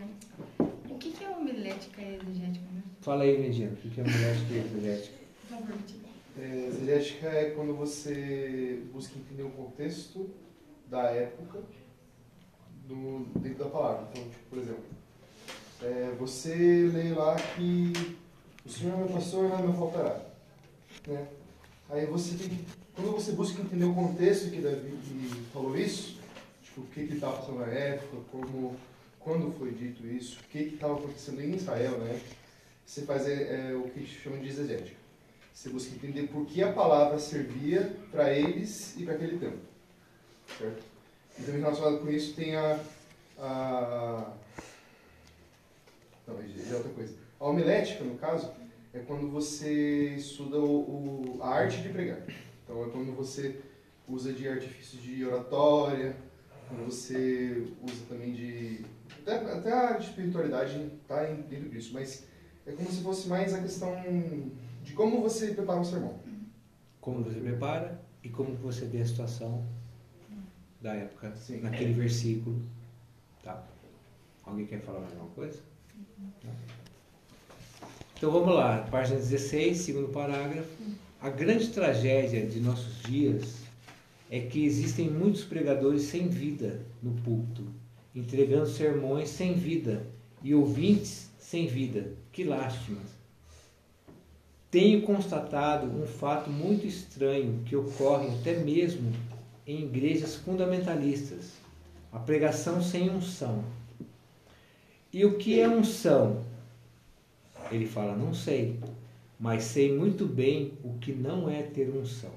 e exegética? Né? Fala aí, Medina, o que, é homilética e exegética? É, exegética é quando você busca entender o contexto da época do, dentro da palavra. Então, tipo, por exemplo, é, você lê lá que o Senhor é meu pastor, não me faltará. Né? Aí você tem que, quando você busca entender o contexto que Davi falou isso, tipo, o que estava passando na época, como quando foi dito isso, o que estava acontecendo em Israel, né? Você faz é, é, o que chama de exegética. Você busca entender por que a palavra servia para eles e para aquele tempo. Certo? Então, relacionado com isso, tem a. a... Não, é outra coisa. A homilética, no caso, é quando você estuda o, o, a arte de pregar. Então, é quando você usa de artifícios de oratória, quando você usa também de até, até a espiritualidade está dentro disso, mas é como se fosse mais a questão de como você prepara um sermão. Como você prepara e como você vê a situação da época, Sim. naquele versículo. Tá? Alguém quer falar mais alguma coisa? Então vamos lá, página 16, segundo parágrafo. A grande tragédia de nossos dias é que existem muitos pregadores sem vida no púlpito entregando sermões sem vida e ouvintes sem vida. Que lástima! Tenho constatado um fato muito estranho que ocorre até mesmo em igrejas fundamentalistas: a pregação sem unção. E o que é unção? Ele fala: não sei, mas sei muito bem o que não é ter unção.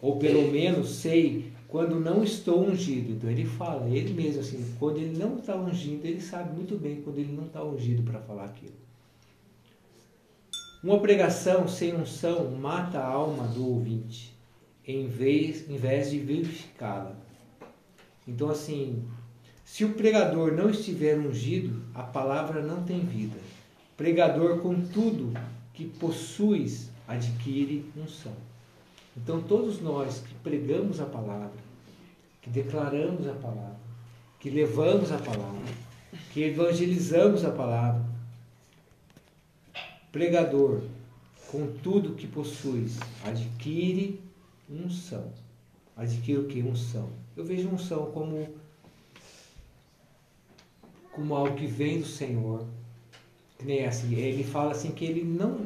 Ou pelo menos sei quando não estou ungido. Então ele fala, ele mesmo assim, quando ele não está ungido, ele sabe muito bem quando ele não está ungido para falar aquilo. Uma pregação sem unção mata a alma do ouvinte, em vez, em vez de vivificá-la. Então, assim, se o pregador não estiver ungido, a palavra não tem vida. Pregador, contudo, que possuis, adquire unção. Então, todos nós que pregamos a palavra, que declaramos a palavra, que levamos a palavra, que evangelizamos a palavra, pregador, com tudo que possuis, adquire unção. Adquire o que? Unção. Eu vejo unção como, como algo que vem do Senhor. Nem assim, ele fala assim que ele não,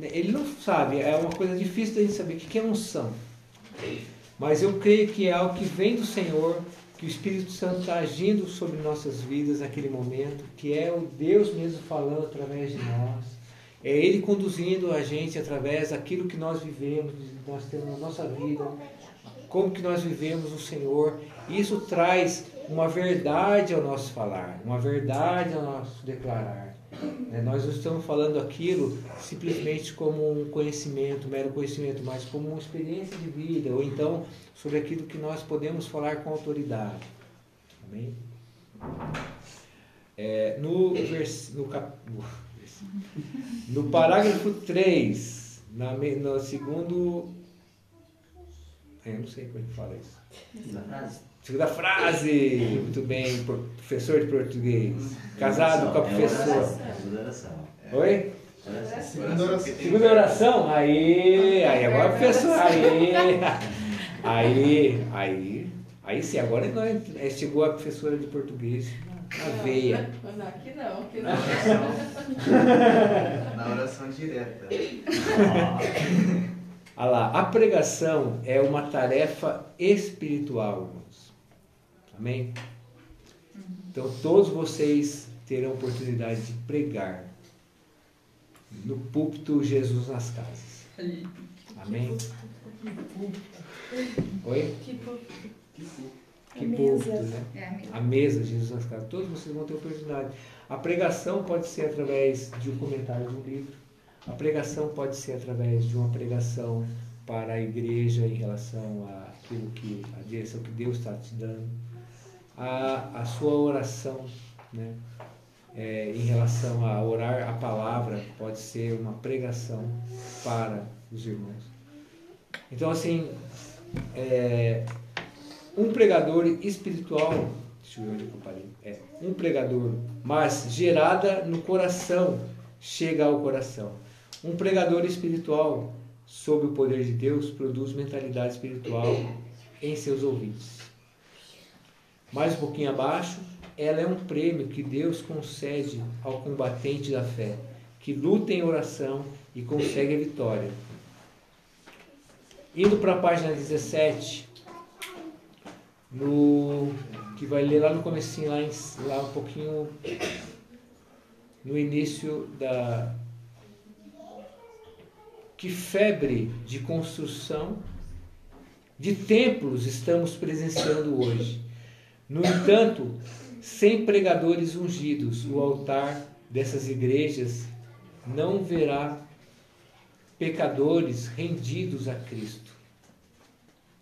ele não sabe, é uma coisa difícil da gente saber o que é unção. Mas eu creio que é algo que vem do Senhor, que o Espírito Santo está agindo sobre nossas vidas naquele momento, que é o Deus mesmo falando através de nós. É Ele conduzindo a gente através daquilo que nós vivemos, nós temos na nossa vida, como que nós vivemos o Senhor. Isso traz uma verdade ao nosso falar, uma verdade ao nosso declarar. É, nós não estamos falando aquilo simplesmente como um conhecimento, mero conhecimento, mas como uma experiência de vida, ou então sobre aquilo que nós podemos falar com autoridade. Amém? É, no, vers, no, cap, no parágrafo 3, na, no segundo. Eu não sei como é que fala isso. Na frase? Segunda frase! Muito bem, professor de português. Casado com a É professora. oração, é segunda oração. Oi? Oração. Segunda oração. Segunda oração? Aí, aí agora professor, aí, aí, aí, aí sim, agora nós, é, chegou a professora de português na veia. Não, aqui não, aqui Na não. oração, na oração direta. Olha lá, a pregação é uma tarefa espiritual. Amém? Então todos vocês terão oportunidade de pregar no púlpito Jesus nas casas. Amém? Oi? Que A púlpito, mesa. né? É, amigo. A mesa de Jesus nas casas. Todos vocês vão ter oportunidade. A pregação pode ser através de um comentário de um livro. A pregação pode ser através de uma pregação para a igreja em relação àquilo que a direção que Deus está te dando. A, a sua oração, né? É, em relação a orar a palavra pode ser uma pregação para os irmãos. Então assim, é, um pregador espiritual, deixa eu ver onde eu parei. É, um pregador, mas gerada no coração, chega ao coração. Um pregador espiritual, sob o poder de Deus, produz mentalidade espiritual em seus ouvintes. Mais um pouquinho abaixo, ela é um prêmio que Deus concede ao combatente da fé, que luta em oração e consegue a vitória. Indo para a página 17, no que vai ler lá no comecinho, lá, em, lá um pouquinho no início da que febre de construção de templos estamos presenciando hoje. No entanto, sem pregadores ungidos, o altar dessas igrejas não verá pecadores rendidos a Cristo.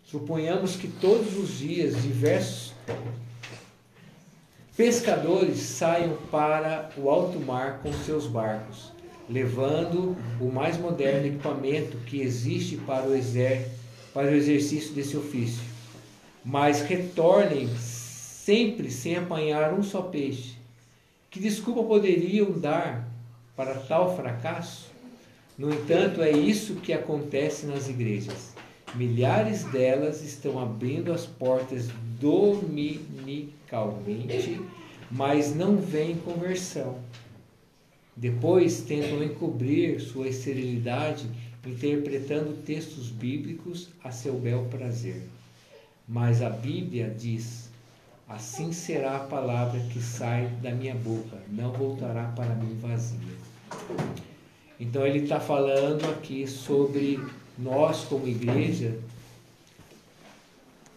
Suponhamos que todos os dias diversos pescadores saiam para o alto mar com seus barcos, levando o mais moderno equipamento que existe para o, exer para o exercício desse ofício, mas retornem sempre sem apanhar um só peixe. Que desculpa poderiam dar para tal fracasso? No entanto, é isso que acontece nas igrejas. Milhares delas estão abrindo as portas dominicalmente, mas não vêm conversão. Depois tentam encobrir sua esterilidade interpretando textos bíblicos a seu bel prazer. Mas a Bíblia diz: Assim será a palavra que sai da minha boca, não voltará para mim vazia. Então ele está falando aqui sobre nós como igreja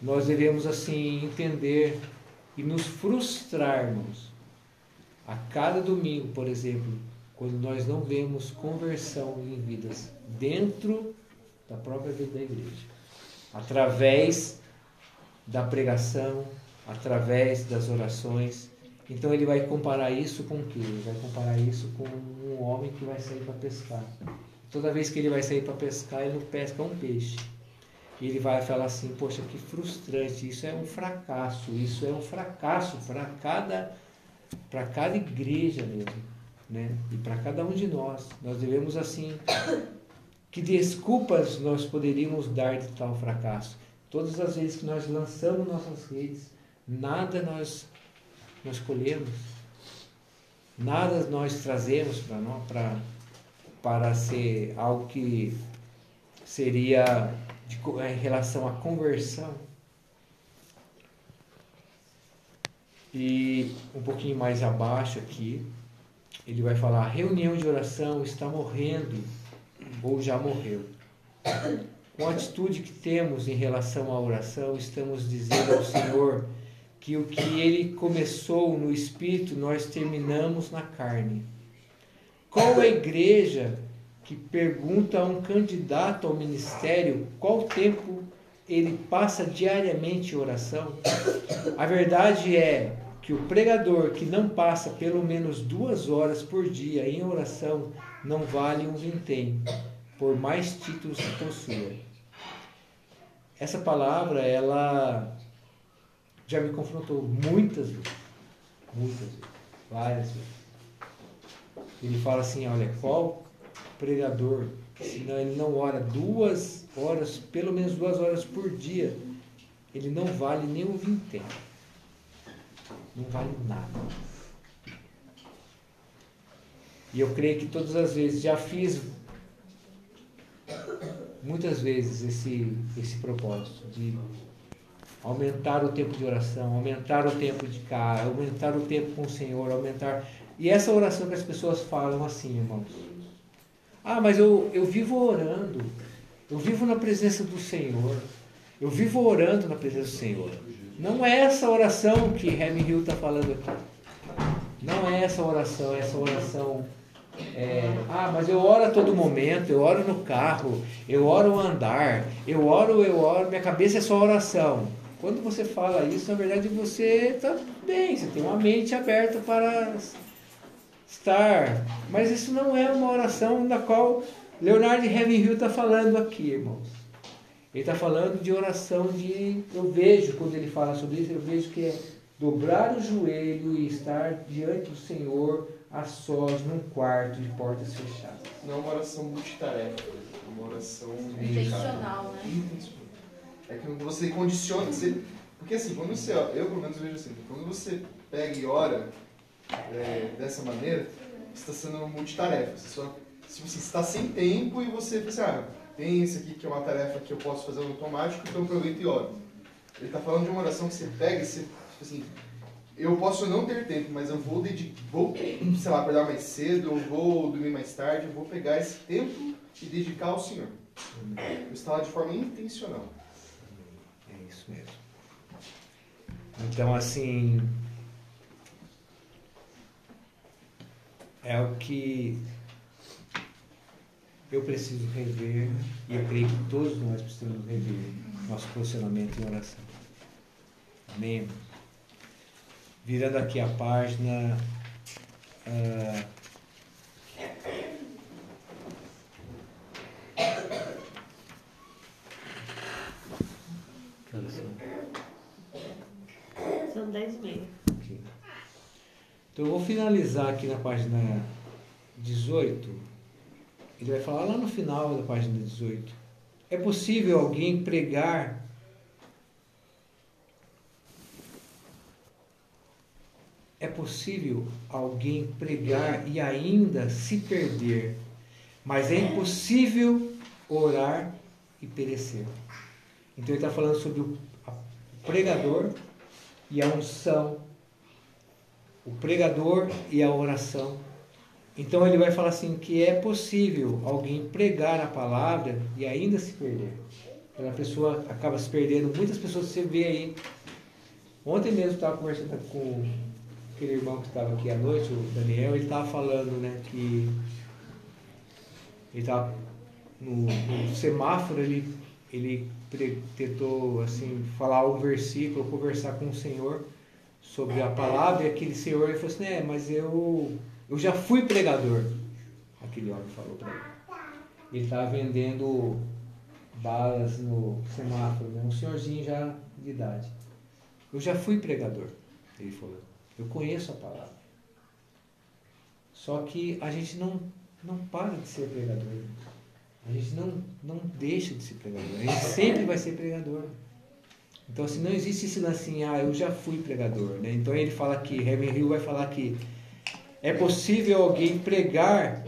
nós devemos assim entender e nos frustrarmos a cada domingo, por exemplo, quando nós não vemos conversão em vidas dentro da própria vida da igreja, através da pregação, através das orações. Então ele vai comparar isso com o quê? Ele vai comparar isso com um homem que vai sair para pescar. Toda vez que ele vai sair para pescar, ele não pesca um peixe. E ele vai falar assim: Poxa, que frustrante, isso é um fracasso, isso é um fracasso para cada, cada igreja mesmo, né? E para cada um de nós. Nós devemos, assim, que desculpas nós poderíamos dar de tal fracasso? Todas as vezes que nós lançamos nossas redes, nada nós, nós colhemos, nada nós trazemos para nós, para para ser algo que seria de, em relação à conversão. E um pouquinho mais abaixo aqui, ele vai falar: a reunião de oração está morrendo ou já morreu. Com a atitude que temos em relação à oração, estamos dizendo ao Senhor que o que ele começou no espírito, nós terminamos na carne. Qual a igreja que pergunta a um candidato ao ministério qual tempo ele passa diariamente em oração? A verdade é que o pregador que não passa pelo menos duas horas por dia em oração não vale um vintém, por mais títulos que possua. Essa palavra, ela já me confrontou muitas vezes, muitas vezes, várias vezes. Ele fala assim, olha, qual pregador, se não, ele não ora duas horas, pelo menos duas horas por dia, ele não vale nem um vintém. Não vale nada. E eu creio que todas as vezes já fiz muitas vezes esse, esse propósito de aumentar o tempo de oração, aumentar o tempo de cá, aumentar o tempo com o Senhor, aumentar. E essa oração que as pessoas falam assim, irmãos. Ah, mas eu, eu vivo orando, eu vivo na presença do Senhor, eu vivo orando na presença do Senhor. Não é essa oração que Remy Hill está falando aqui. Não é essa oração, é essa oração. É, ah, mas eu oro a todo momento, eu oro no carro, eu oro ao andar, eu oro, eu oro, minha cabeça é só oração. Quando você fala isso, na verdade você está bem, você tem uma mente aberta para estar. Mas isso não é uma oração da qual Leonardo Ravenhill está falando aqui, irmãos. Ele está falando de oração de. Eu vejo, quando ele fala sobre isso, eu vejo que é dobrar o joelho e estar diante do Senhor a sós num quarto de portas fechadas. Não é uma oração multitarefa, é uma oração Intencional, né? É que você condiciona. Você, porque assim, quando você. Eu pelo menos vejo assim, quando você pega e ora é, dessa maneira, você está sendo multitarefa. Você só, se você está sem tempo e você pensa, ah, tem esse aqui que é uma tarefa que eu posso fazer automático, então aproveito e oro. Ele está falando de uma oração que você pega e você, tipo assim, eu posso não ter tempo, mas eu vou, dedicar, vou sei lá, acordar mais cedo, eu vou dormir mais tarde, eu vou pegar esse tempo e dedicar ao Senhor. Eu estava de forma intencional. Mesmo. Então, assim, é o que eu preciso rever e eu creio que todos nós precisamos rever nosso posicionamento em oração. Amém? Virando aqui a página. ah, são? 10 e meia. Então eu vou finalizar aqui na página 18. Ele vai falar lá no final da página 18. É possível alguém pregar É possível alguém pregar e ainda se perder, mas é impossível orar e perecer. Então ele está falando sobre o pregador e a unção o pregador e a oração. Então ele vai falar assim que é possível alguém pregar a palavra e ainda se perder. a pessoa acaba se perdendo. Muitas pessoas você vê aí. Ontem mesmo estava conversando com aquele irmão que estava aqui à noite, o Daniel, ele estava falando, né, que ele estava no, no semáforo, ele, ele tentou assim falar um versículo, conversar com o Senhor sobre a palavra, e aquele Senhor ele falou assim, é, mas eu, eu já fui pregador. Aquele homem falou para ele. Ele estava vendendo balas no semáforo, né? um senhorzinho já de idade. Eu já fui pregador, ele falou. Eu conheço a palavra. Só que a gente não, não para de ser pregador. A gente não, não deixa de ser pregador. A gente sempre vai ser pregador. Então, assim, não existe esse lance assim, ah, eu já fui pregador. Né? Então, ele fala aqui, Herman Hill vai falar que é possível alguém pregar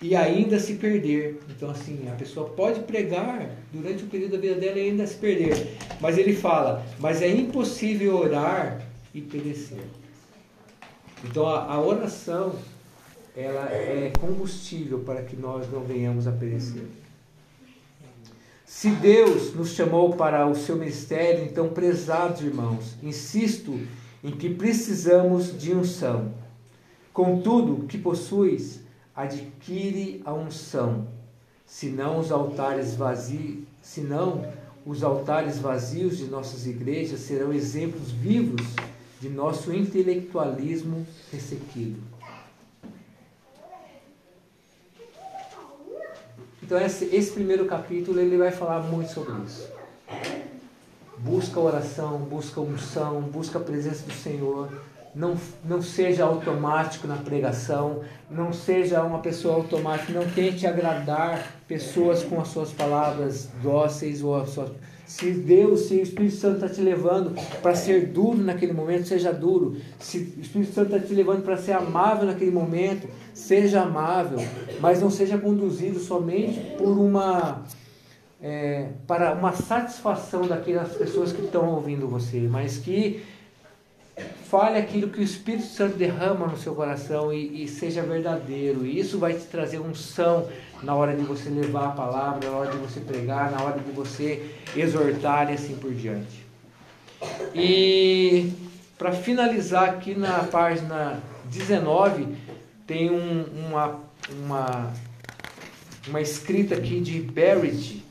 e ainda se perder. Então, assim, a pessoa pode pregar durante o período da vida dela e ainda se perder. Mas ele fala, mas é impossível orar e perecer. Então, a, a oração, ela é combustível para que nós não venhamos a perecer. Se Deus nos chamou para o seu ministério, então, prezados irmãos, insisto em que precisamos de unção. Contudo, o que possuis, adquire a unção. Senão os altares vazios, senão os altares vazios de nossas igrejas serão exemplos vivos de nosso intelectualismo ressequido. Então esse, esse primeiro capítulo ele vai falar muito sobre isso. Busca oração, busca unção, busca a presença do Senhor. Não, não seja automático na pregação, não seja uma pessoa automática, não tente agradar pessoas com as suas palavras dóceis ou as suas se Deus, se o Espírito Santo está te levando para ser duro naquele momento, seja duro. Se o Espírito Santo está te levando para ser amável naquele momento, seja amável. Mas não seja conduzido somente por uma. É, para uma satisfação daquelas pessoas que estão ouvindo você, mas que fale aquilo que o Espírito Santo derrama no seu coração e, e seja verdadeiro. E isso vai te trazer unção na hora de você levar a palavra, na hora de você pregar, na hora de você exortar e assim por diante. E para finalizar aqui na página 19, tem um, uma, uma, uma escrita aqui de Barrett.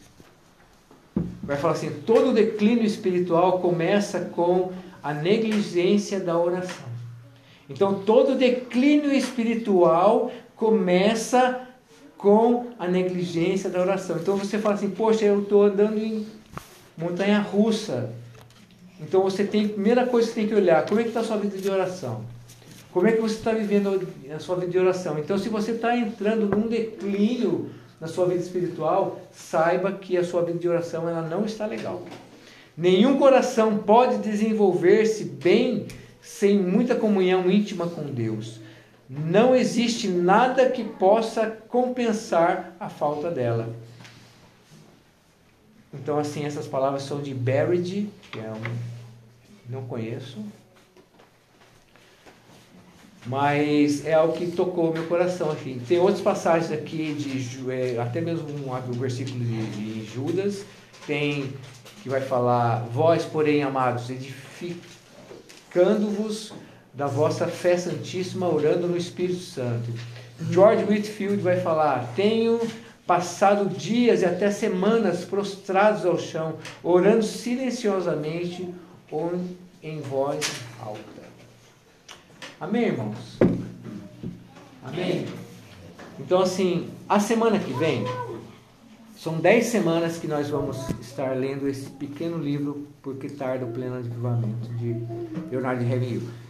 Vai falar assim: todo declínio espiritual começa com a negligência da oração. Então, todo declínio espiritual começa com a negligência da oração. Então, você fala assim: Poxa, eu estou andando em montanha russa. Então, você tem, primeira coisa que você tem que olhar: como é que está a sua vida de oração? Como é que você está vivendo a sua vida de oração? Então, se você está entrando num declínio na sua vida espiritual, saiba que a sua vida de oração ela não está legal. Nenhum coração pode desenvolver-se bem sem muita comunhão íntima com Deus. Não existe nada que possa compensar a falta dela. Então, assim, essas palavras são de Barrett, que é um. Não conheço. Mas é algo que tocou meu coração aqui. Tem outras passagens aqui, de é, até mesmo um, um versículo de, de Judas, tem que vai falar: Vós, porém, amados, edificando-vos da vossa fé santíssima, orando no Espírito Santo. George Whitfield vai falar: Tenho passado dias e até semanas prostrados ao chão, orando silenciosamente ou em voz alta. Amém, irmãos? Amém? Então, assim, a semana que vem, são dez semanas que nós vamos estar lendo esse pequeno livro, Porque Tarda o Pleno Avivamento, de Leonardo Reviu.